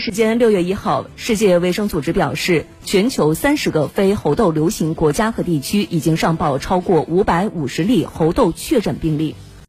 时间六月一号世界卫生组织表示全球三十个非猴痘流行国家和地区已经上报超过五百五十例猴痘确诊病例。